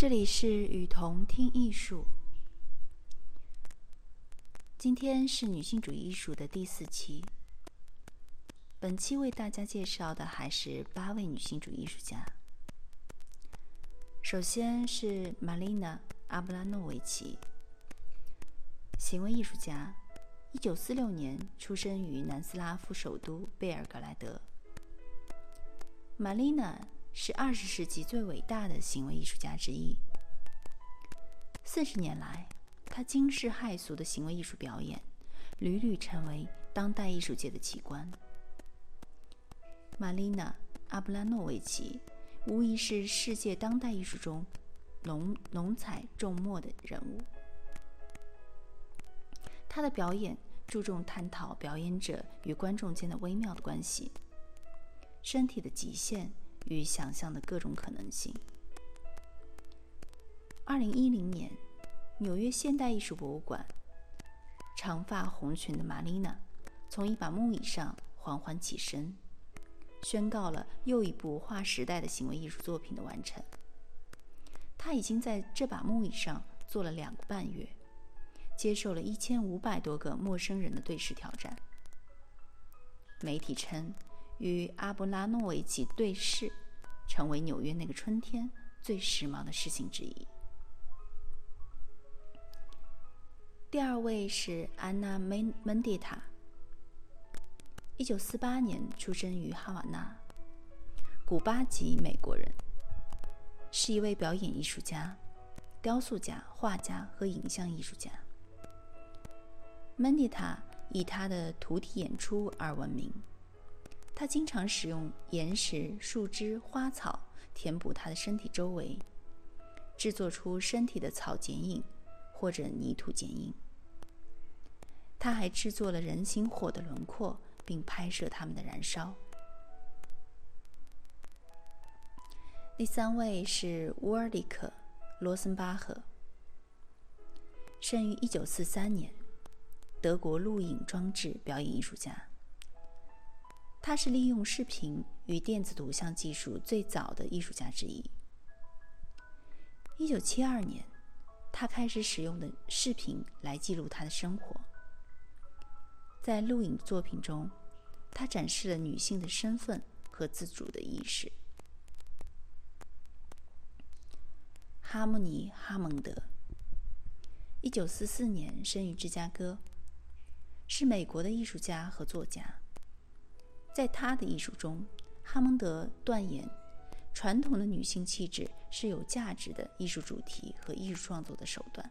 这里是雨桐听艺术。今天是女性主义艺术的第四期。本期为大家介绍的还是八位女性主义艺术家。首先是玛丽娜·阿布拉诺维奇，行为艺术家，一九四六年出生于南斯拉夫首都贝尔格莱德。玛丽娜。是二十世纪最伟大的行为艺术家之一。四十年来，他惊世骇俗的行为艺术表演，屡屡成为当代艺术界的奇观。玛丽娜·阿布拉诺维奇无疑是世界当代艺术中浓浓彩重墨的人物。他的表演注重探讨表演者与观众间的微妙的关系，身体的极限。与想象的各种可能性。二零一零年，纽约现代艺术博物馆，长发红裙的玛丽娜从一把木椅上缓缓起身，宣告了又一部划时代的行为艺术作品的完成。她已经在这把木椅上坐了两个半月，接受了一千五百多个陌生人的对视挑战。媒体称。与阿布拉诺维奇对视，成为纽约那个春天最时髦的事情之一。第二位是安娜·门门蒂塔，一九四八年出生于哈瓦那，古巴籍美国人，是一位表演艺术家、雕塑家、画家和影像艺术家。门蒂塔以他的图体演出而闻名。他经常使用岩石、树枝、花草填补他的身体周围，制作出身体的草剪影或者泥土剪影。他还制作了人形火的轮廓，并拍摄它们的燃烧。第三位是乌尔里克·罗森巴赫，生于1943年，德国录影装置表演艺术家。他是利用视频与电子图像技术最早的艺术家之一。一九七二年，他开始使用的视频来记录他的生活。在录影作品中，他展示了女性的身份和自主的意识。哈姆尼·哈蒙德，一九四四年生于芝加哥，是美国的艺术家和作家。在他的艺术中，哈蒙德断言，传统的女性气质是有价值的艺术主题和艺术创作的手段。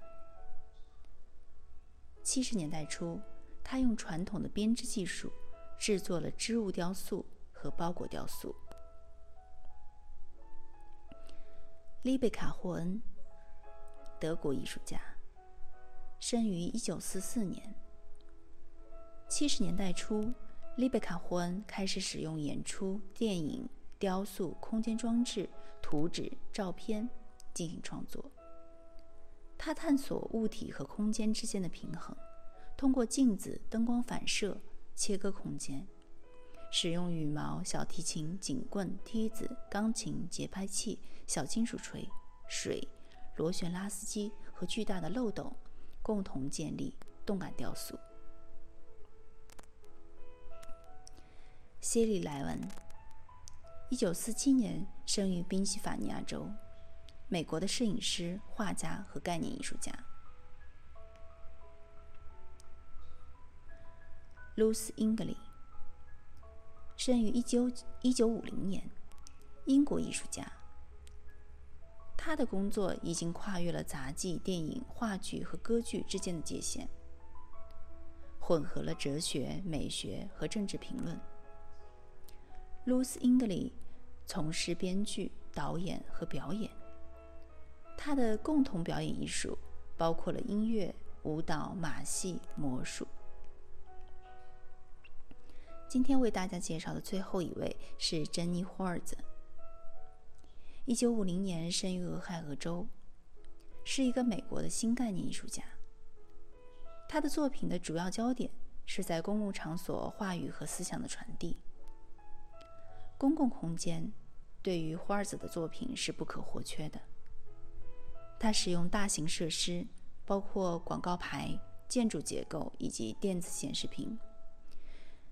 七十年代初，他用传统的编织技术制作了织物雕塑和包裹雕塑。丽贝卡·霍恩，德国艺术家，生于一九四四年。七十年代初。丽贝卡·霍恩开始使用演出、电影、雕塑、空间装置、图纸、照片进行创作。他探索物体和空间之间的平衡，通过镜子、灯光反射切割空间，使用羽毛、小提琴、警棍、梯子、钢琴、节拍器、小金属锤、水、螺旋拉丝机和巨大的漏斗，共同建立动感雕塑。杰里莱文，一九四七年生于宾夕法尼亚州，美国的摄影师、画家和概念艺术家。露丝·英格里，生于一九一九五零年，英国艺术家。他的工作已经跨越了杂技、电影、话剧和歌剧之间的界限，混合了哲学、美学和政治评论。Lucy i n g l y 从事编剧、导演和表演。他的共同表演艺术包括了音乐、舞蹈、马戏、魔术。今天为大家介绍的最后一位是珍妮·霍尔兹。一九五零年生于俄亥俄州，是一个美国的新概念艺术家。他的作品的主要焦点是在公共场所话语和思想的传递。公共空间对于霍尔兹的作品是不可或缺的。它使用大型设施，包括广告牌、建筑结构以及电子显示屏。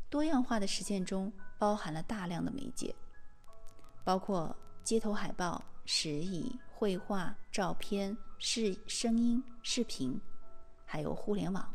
多样化的实践中包含了大量的媒介，包括街头海报、石椅、绘画、照片、视声音、视频，还有互联网。